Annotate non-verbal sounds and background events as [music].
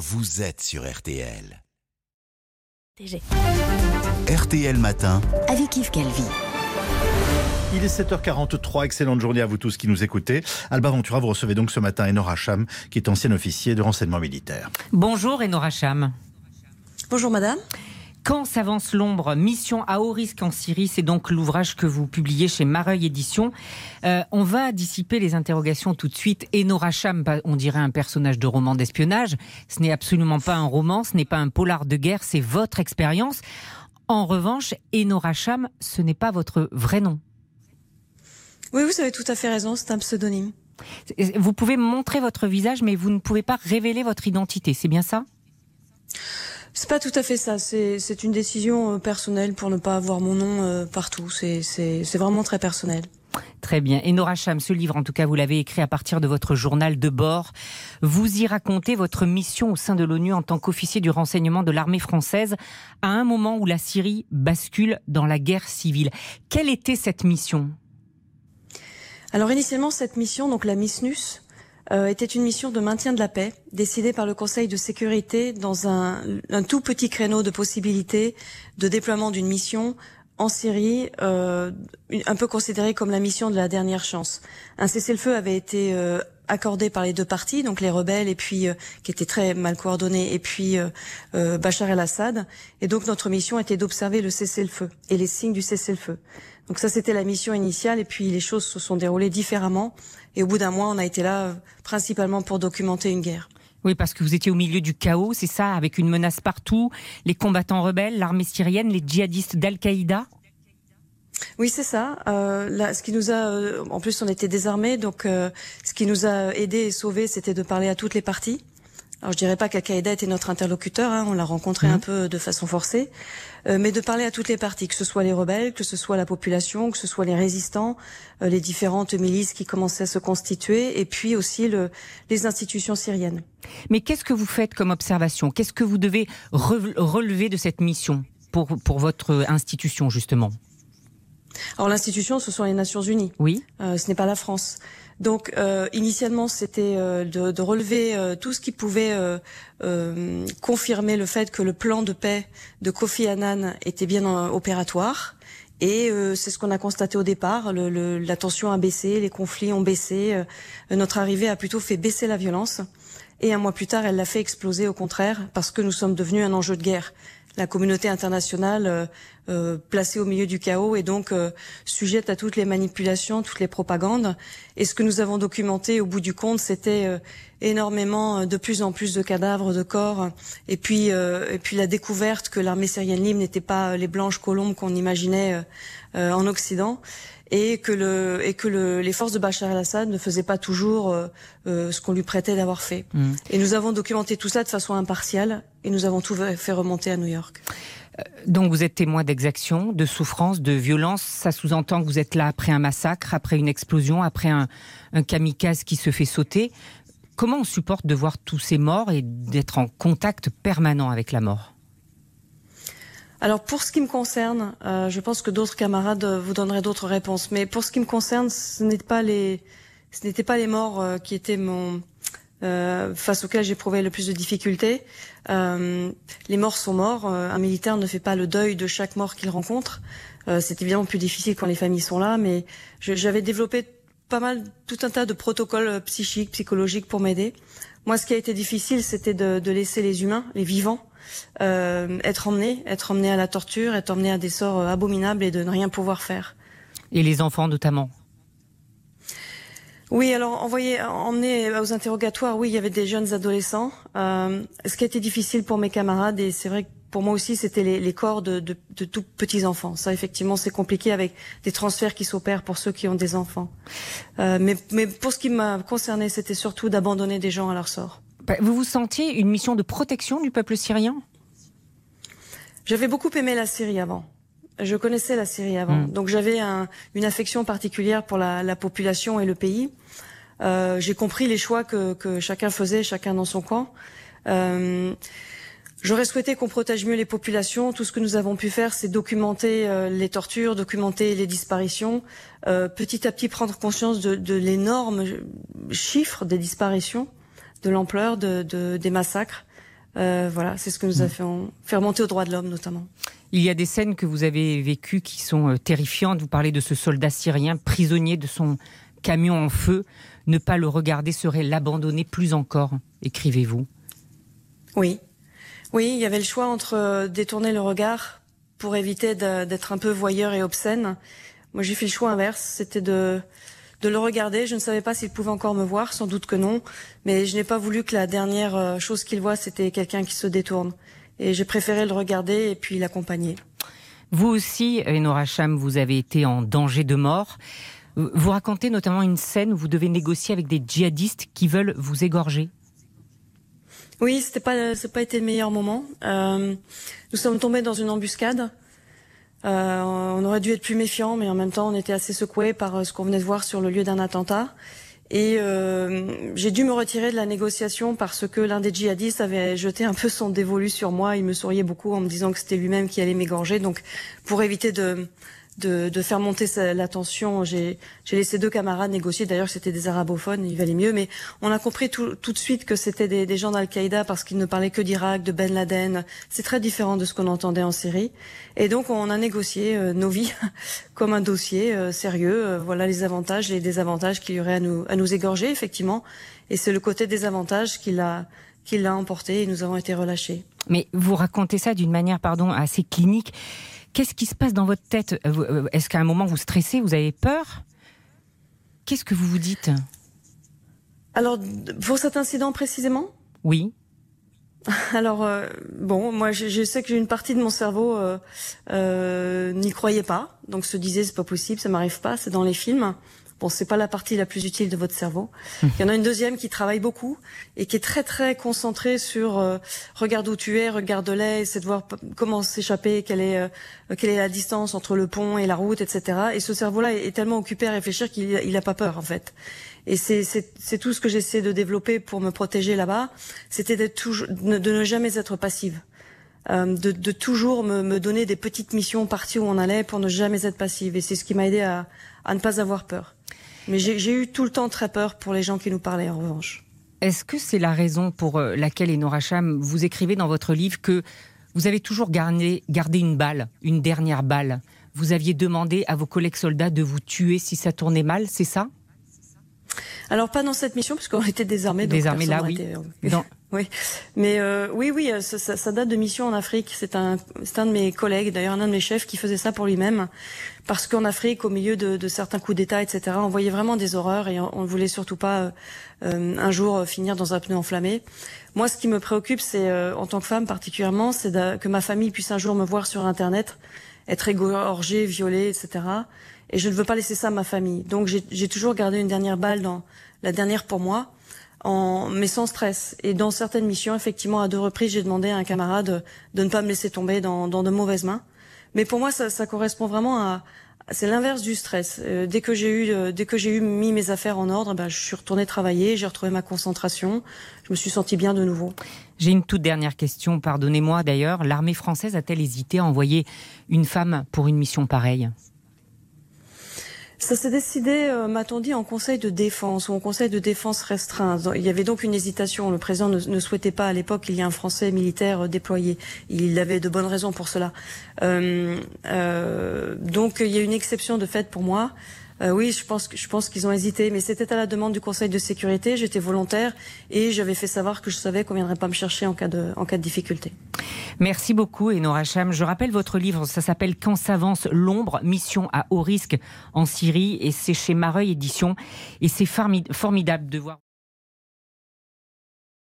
vous êtes sur RTL. RTL Matin. Avec Yves Calvi. Il est 7h43, excellente journée à vous tous qui nous écoutez. Alba Ventura, vous recevez donc ce matin Enora Cham, qui est ancien officier de renseignement militaire. Bonjour Enora Cham. Bonjour madame. Quand s'avance l'ombre? Mission à haut risque en Syrie, c'est donc l'ouvrage que vous publiez chez Mareuil Éditions. Euh, on va dissiper les interrogations tout de suite. Enora Cham, on dirait un personnage de roman d'espionnage. Ce n'est absolument pas un roman, ce n'est pas un polar de guerre, c'est votre expérience. En revanche, Enora Cham, ce n'est pas votre vrai nom. Oui, vous avez tout à fait raison, c'est un pseudonyme. Vous pouvez montrer votre visage, mais vous ne pouvez pas révéler votre identité, c'est bien ça? C'est pas tout à fait ça. C'est une décision euh, personnelle pour ne pas avoir mon nom euh, partout. C'est vraiment très personnel. Très bien. Et Nora Cham, ce livre, en tout cas, vous l'avez écrit à partir de votre journal de bord. Vous y racontez votre mission au sein de l'ONU en tant qu'officier du renseignement de l'armée française à un moment où la Syrie bascule dans la guerre civile. Quelle était cette mission? Alors initialement, cette mission, donc la MISNUS, euh, était une mission de maintien de la paix, décidée par le Conseil de sécurité dans un, tout petit créneau de possibilités de déploiement d'une mission en Syrie, euh, un peu considérée comme la mission de la dernière chance. Un cessez-le-feu avait été euh, accordé par les deux parties, donc les rebelles et puis euh, qui étaient très mal coordonnés, et puis Bachar el-Assad. Et donc notre mission était d'observer le cessez-le-feu et les signes du cessez-le-feu. Donc ça, c'était la mission initiale, et puis les choses se sont déroulées différemment. Et au bout d'un mois, on a été là euh, principalement pour documenter une guerre. Oui, parce que vous étiez au milieu du chaos, c'est ça, avec une menace partout, les combattants rebelles, l'armée syrienne, les djihadistes d'Al-Qaïda oui, c'est ça. Euh, là, ce qui nous a, euh, en plus, on était désarmés, donc euh, ce qui nous a aidés et sauvés, c'était de parler à toutes les parties. Alors je dirais pas qu'Al-Qaïda était notre interlocuteur, hein, on l'a rencontré un mhm. peu de façon forcée, euh, mais de parler à toutes les parties, que ce soit les rebelles, que ce soit la population, que ce soit les résistants, euh, les différentes milices qui commençaient à se constituer, et puis aussi le, les institutions syriennes. Mais qu'est-ce que vous faites comme observation? Qu'est-ce que vous devez relever de cette mission pour, pour votre institution justement? Alors l'institution, ce sont les Nations Unies. Oui. Euh, ce n'est pas la France. Donc euh, initialement, c'était euh, de, relever euh, tout ce qui pouvait confirmer le fait que le plan de paix de Kofi Annan était bien opératoire. Et c'est ce qu'on a constaté au départ. La tension a baissé, les conflits ont baissé. notre arrivée a plutôt fait baisser la violence. Et un mois plus tard, elle l'a fait exploser au contraire, parce que nous sommes devenus un enjeu de guerre la communauté internationale euh, euh, placée au milieu du chaos et donc euh, sujette à toutes les manipulations, toutes les propagandes. Et ce que nous avons documenté au bout du compte, c'était énormément, de plus en plus de cadavres, de corps, et puis et puis la découverte que l'armée syrienne libre n'était pas les blanches colombes qu'on imaginait en Occident et que, le, et que le, les forces de Bachar el-Assad ne faisaient pas toujours euh, euh, ce qu'on lui prêtait d'avoir fait. Mm. Et nous avons documenté tout ça de façon impartiale et nous avons tout fait remonter à New York. Euh, donc vous êtes témoin d'exactions, de souffrances, de violences. Ça sous-entend que vous êtes là après un massacre, après une explosion, après un, un kamikaze qui se fait sauter. Comment on supporte de voir tous ces morts et d'être en contact permanent avec la mort? Alors pour ce qui me concerne, euh, je pense que d'autres camarades vous donneraient d'autres réponses. Mais pour ce qui me concerne, ce n'était pas les, ce n'étaient pas les morts euh, qui étaient mon euh, face auxquels j'éprouvais le plus de difficultés. Euh, les morts sont morts. un militaire ne fait pas le deuil de chaque mort qu'il rencontre. c'est évidemment plus difficile quand les familles sont là, mais j'avais développé pas mal, tout un tas de protocoles psychiques, psychologiques pour m'aider. Moi, ce qui a été difficile, c'était de, de laisser les humains, les vivants, euh, être emmené, être emmené à la torture, être emmené à des sorts euh, abominables et de ne rien pouvoir faire. Et les enfants notamment oui, alors envoyer, emmener aux interrogatoires, oui, il y avait des jeunes adolescents. Euh, ce qui a été difficile pour mes camarades, et c'est vrai que pour moi aussi, c'était les, corps de, de, tout petits enfants. Ça, effectivement, c'est compliqué avec des transferts qui s'opèrent pour ceux qui ont des enfants. mais, mais pour ce qui m'a concerné, c'était surtout d'abandonner des gens à leur sort. Bah, vous vous sentiez une mission de protection du peuple syrien? J'avais beaucoup aimé la Syrie avant. Je connaissais la Syrie avant. Hmm. Donc j'avais une affection particulière pour la, population et le pays. Euh, j'ai compris les choix que, chacun faisait, chacun dans son coin. Euh, J'aurais souhaité qu'on protège mieux les populations. Tout ce que nous avons pu faire, c'est documenter euh, les tortures, documenter les disparitions, euh, petit à petit prendre conscience de, de l'énorme chiffre des disparitions de l'ampleur de, de, des massacres. voilà, c'est ce que nous a mm. fait, remonter aux droits de l'homme notamment. Il y a des scènes que vous avez vécues qui sont terrifiantes. Vous parlez de ce soldat syrien prisonnier de son camion en feu. Ne pas le regarder serait l'abandonner plus encore, écrivez-vous. Oui. Oui, il y avait le choix entre détourner le regard pour éviter d'être un peu voyeur et obscène. Moi, j'ai fait le choix inverse, c'était de de le regarder. Je ne savais pas s'il pouvait encore me voir, sans doute que non, mais je n'ai pas voulu que la dernière euh, chose qu'il voit, c'était quelqu'un qui se détourne. Et j'ai préféré le regarder et puis l'accompagner. Vous aussi, Enora Cham, vous avez été en danger de mort. Vous racontez notamment une scène où vous devez négocier avec des djihadistes qui veulent vous égorger. Oui, c'était pas, c'est pas été le meilleur moment. Euh, nous sommes tombés dans une embuscade. Euh, on aurait dû être plus méfiant, mais en même temps, on était assez secoué par euh, ce qu'on venait de voir sur le lieu d'un attentat. Et euh, j'ai dû me retirer de la négociation parce que l'un des djihadistes avait jeté un peu son dévolu sur moi. Il me souriait beaucoup en me disant que c'était lui-même qui allait m'égorger. Donc, pour éviter de, de, faire monter la tension. J'ai laissé deux camarades négocier. D'ailleurs, c'était des arabophones, il valait mieux. Mais on a compris tout, de suite que c'était des, gens d'Al-Qaïda parce qu'ils ne parlaient que d'Irak, de Ben Laden. C'est très différent de ce qu'on entendait en Syrie. Et donc, on a négocié euh, nos vies [laughs] comme un dossier euh, sérieux. Euh, voilà les avantages et les désavantages qu'il y aurait à nous, à nous égorger, effectivement. Et c'est le côté désavantage qui l'a qui l'a emporté et nous avons été relâchés. Mais vous racontez ça d'une manière, pardon, assez clinique. Qu'est-ce qui se passe dans votre tête euh, Est-ce qu'à un moment vous stressez, vous avez peur Qu'est-ce que vous vous dites Alors, pour cet incident précisément Oui. [laughs] Alors, euh, bon, moi je, sais que une partie de mon cerveau euh, n'y croyait pas, donc se disait c'est pas possible, ça m'arrive pas, c'est dans les films. Bon, c'est pas la partie la plus utile de votre cerveau. Il y en a une deuxième qui travaille beaucoup et qui est très très concentrée sur euh, regarde où tu es, regarde-les, c'est de voir comment s'échapper, quelle est euh, quelle est la distance entre le pont et la route, etc. Et ce cerveau-là est, tellement occupé à réfléchir qu'il il a pas peur en fait. Et c'est c'est tout ce que j'essaie de développer pour me protéger là-bas, c'était de, de ne jamais être passive. Euh, de, de, toujours me, me, donner des petites missions parties où on allait pour ne jamais être passive. Et c'est ce qui m'a aidé à, à, ne pas avoir peur. Mais j'ai eu tout le temps très peur pour les gens qui nous parlaient, en revanche. Est-ce que c'est la raison pour euh, laquelle, Enora Cham, vous écrivez dans votre livre que vous avez toujours gardé, gardé une balle, une dernière balle? Vous aviez demandé à vos collègues soldats de vous tuer si ça tournait mal, c'est ça? Alors pas dans cette mission puisqu'on était désarmés. Désarmés là, oui. [laughs] Oui, mais euh, oui, oui, ça, ça, date de mission en Afrique. C'est un, c'est un de mes collègues, d'ailleurs un de mes chefs, qui faisait ça pour lui-même, parce qu'en Afrique, au milieu de, de certains coups d'État, etc., on voyait vraiment des horreurs et on ne voulait surtout pas euh, euh, un jour finir dans un pneu enflammé. Moi, ce qui me préoccupe, c'est en tant que femme particulièrement, c'est que ma famille puisse un jour me voir sur Internet, être égorgée, violée, etc. Et je ne veux pas laisser ça à ma famille. Donc j'ai toujours gardé une dernière balle dans la dernière pour moi en, mais sans stress. Et dans certaines missions, effectivement, à deux reprises, j'ai demandé à un camarade de ne pas me laisser tomber dans, dans de mauvaises mains. Mais pour moi, ça, ça correspond vraiment à, c'est l'inverse du stress. Euh, dès que j'ai eu, euh, dès que j'ai eu mis mes affaires en ordre, ben, je suis retournée travailler, j'ai retrouvé ma concentration, je me suis sentie bien de nouveau. J'ai une toute dernière question, pardonnez-moi d'ailleurs. L'armée française a-t-elle hésité à envoyer une femme pour une mission pareille? Ça s'est décidé, euh, m'a-t-on dit, en conseil de défense ou en conseil de défense restreint. Il y avait donc une hésitation. Le président ne, souhaitait pas à l'époque qu'il y ait un Français militaire euh, déployé. Il avait de bonnes raisons pour cela. Euh, donc il y a une exception de fait pour moi. Euh, oui, je pense, qu'ils ont hésité, mais c'était à la demande du Conseil de sécurité. J'étais volontaire et j'avais fait savoir que je savais qu'on viendrait pas me chercher en cas de, en cas de difficulté. Merci beaucoup, Enora Cham. Je rappelle votre livre, ça s'appelle Quand s'avance l'ombre, mission à haut risque en Syrie, et c'est chez Mareuil Édition. Et c'est formidable de voir.